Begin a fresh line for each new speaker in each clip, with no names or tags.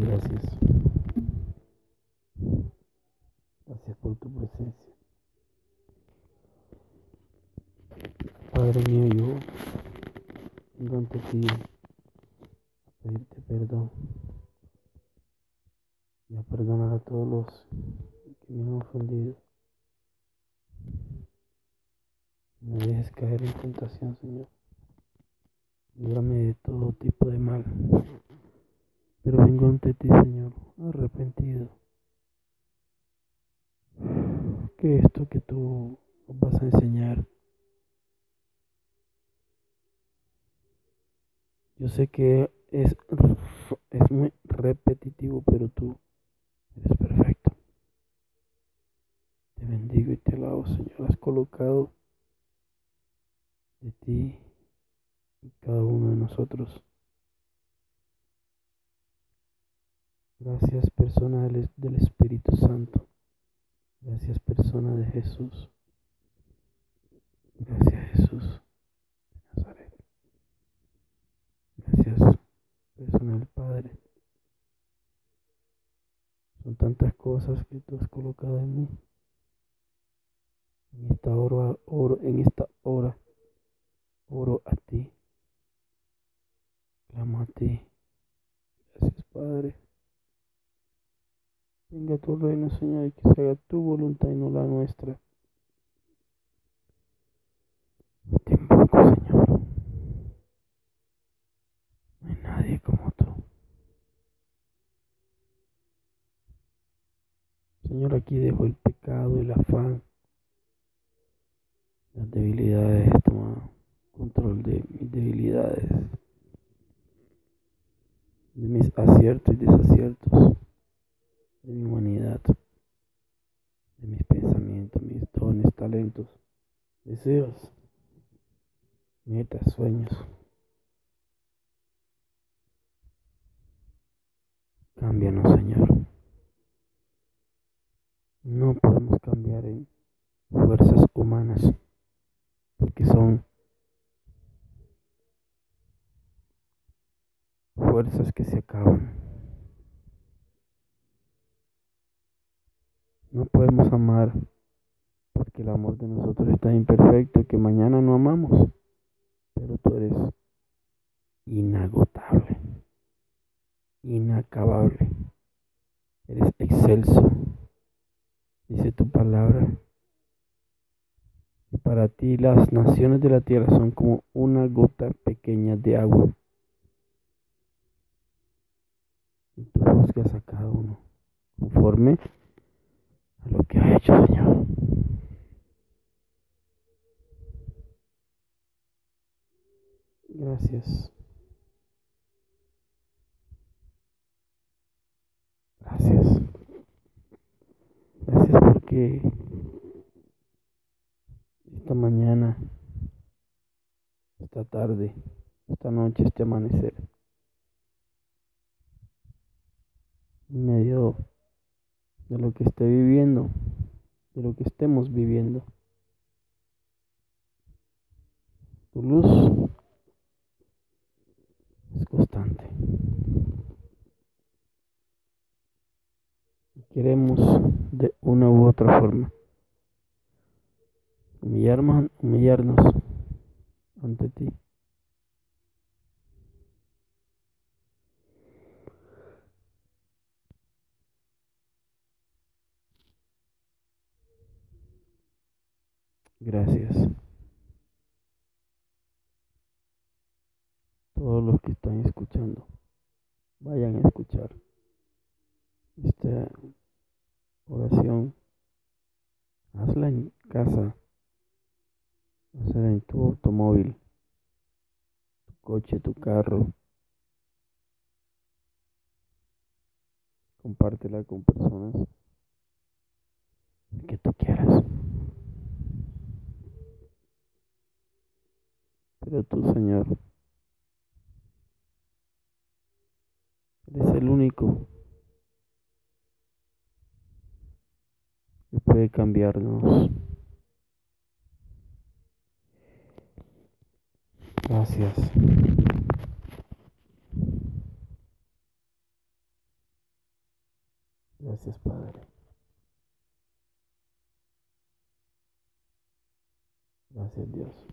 gracias. Gracias por tu presencia. Padre mío, yo vengo ante ti a pedirte perdón y a perdonar a todos los que me han ofendido. No dejes caer en tentación, Señor. Líbrame de todo tipo de mal. Pero vengo ante ti, Señor, arrepentido. Que esto que tú vas a enseñar, yo sé que es, es muy repetitivo, pero tú eres perfecto. Te bendigo y te alabo, Señor. Has colocado de ti y cada uno de nosotros. Gracias persona del, Espíritu Santo. Gracias persona de Jesús. Gracias Jesús de Nazaret. Gracias persona del Padre. Son tantas cosas que tú has colocado en mí. En esta hora, oro, en esta hora Oro a ti. Clamo a ti. Gracias, Padre. Venga tu reino, Señor, y que se haga tu voluntad y no la nuestra. Te invoco, Señor. No hay nadie como tú. Señor, aquí dejo el pecado, el afán, las debilidades, deseos, metas, sueños. Cámbianos, Señor. No podemos cambiar en fuerzas humanas porque son fuerzas que se acaban. No podemos amar porque el amor de nosotros está imperfecto que mañana no amamos, pero tú eres inagotable, inacabable, eres excelso, dice tu palabra. Y para ti las naciones de la tierra son como una gota pequeña de agua y tú juzgas a cada uno conforme a lo que ha hecho, Señor. Gracias. Gracias. Gracias porque esta mañana, esta tarde, esta noche, este amanecer, en medio de lo que esté viviendo, de lo que estemos viviendo. Tu luz es constante. Queremos de una u otra forma humillarnos, humillarnos ante ti. Gracias. Todos los que están escuchando, vayan a escuchar esta oración. Hazla en casa, hazla en tu automóvil, tu coche, tu carro. Compártela con personas que tú quieras. Pero tú, Señor, eres el único que puede cambiarnos. Gracias. Gracias, Padre. Gracias, Dios.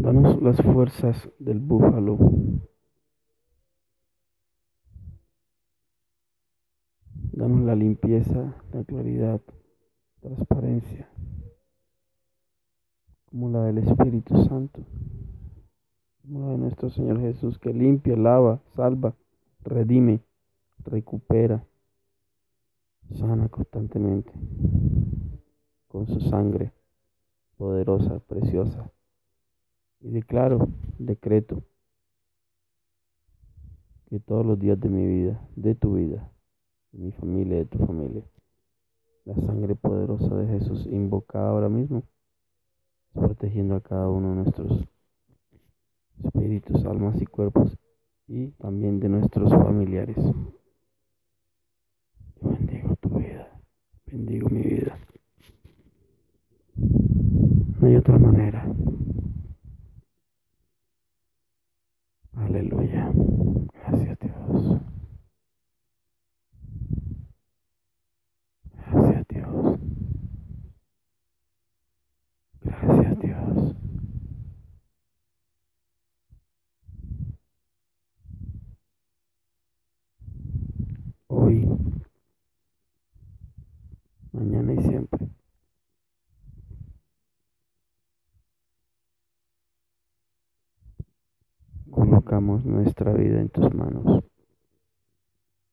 Danos las fuerzas del búfalo. Danos la limpieza, la claridad, transparencia, como la del Espíritu Santo, como la de nuestro Señor Jesús, que limpia, lava, salva, redime, recupera, sana constantemente con su sangre poderosa, preciosa. Y declaro, decreto, que todos los días de mi vida, de tu vida, de mi familia, de tu familia, la sangre poderosa de Jesús invocada ahora mismo, protegiendo a cada uno de nuestros espíritus, almas y cuerpos y también de nuestros familiares. Yo bendigo tu vida, bendigo mi vida. No hay otra manera. Aleluya. Gracias Dios. Gracias Dios. Gracias Dios. Hoy, mañana y siempre. Colocamos nuestra vida en tus manos,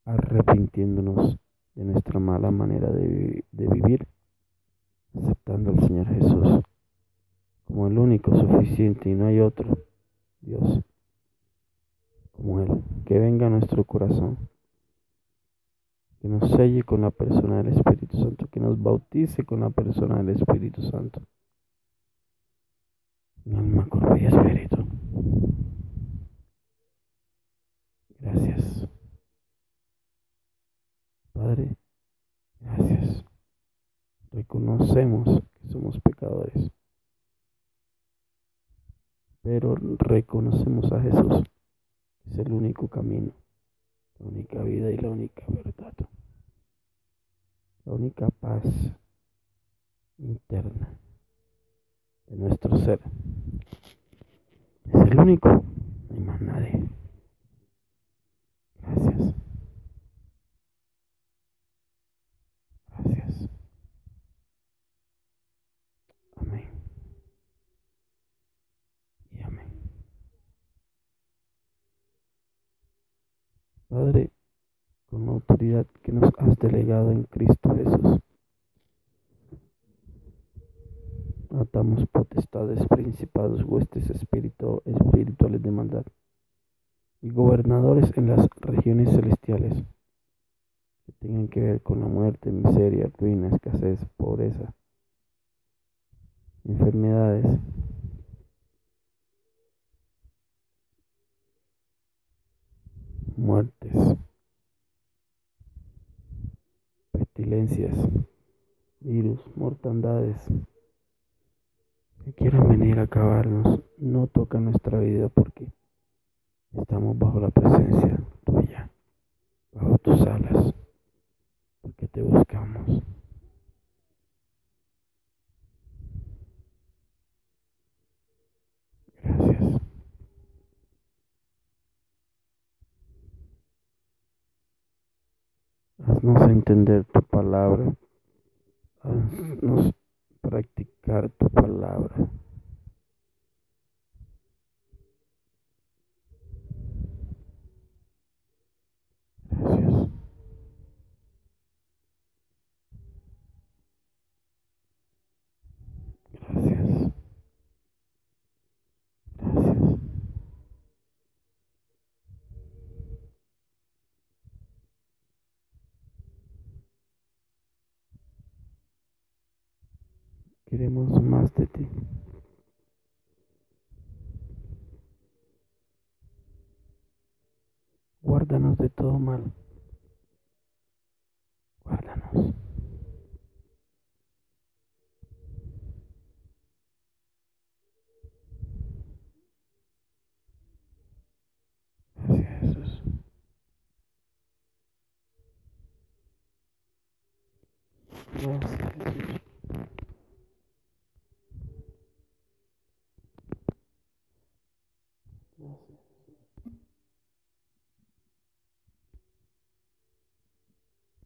arrepintiéndonos de nuestra mala manera de, vivir, aceptando al Señor Jesús como el único suficiente y no hay otro Dios como Él. Que venga a nuestro corazón, que nos selle con la persona del Espíritu Santo, que nos bautice con la persona del Espíritu Santo. Mi alma, cuerpo y espíritu. Gracias. Padre, gracias. Reconocemos que somos pecadores, pero reconocemos a Jesús, que es el único camino, la única vida y la única verdad, la única paz interna de nuestro ser. Es el único, no hay más nadie. Gracias. Gracias. Amén. Y amén. Padre, con la autoridad que nos has delegado en Cristo Jesús, atamos potestades, principados, huestes espirituales de maldad y gobernadores en las regiones celestiales que tengan que ver con la muerte, miseria, ruina, escasez, pobreza, enfermedades, virus, mortandades que quieran venir a acabarnos, no toca nuestra vida porque Estamos bajo la presencia tuya, bajo tus alas, porque te buscamos. Gracias. Haznos entender tu palabra. Haznos practicar tu palabra. Queremos más de ti. Guárdanos de todo mal. Guárdanos. Gracias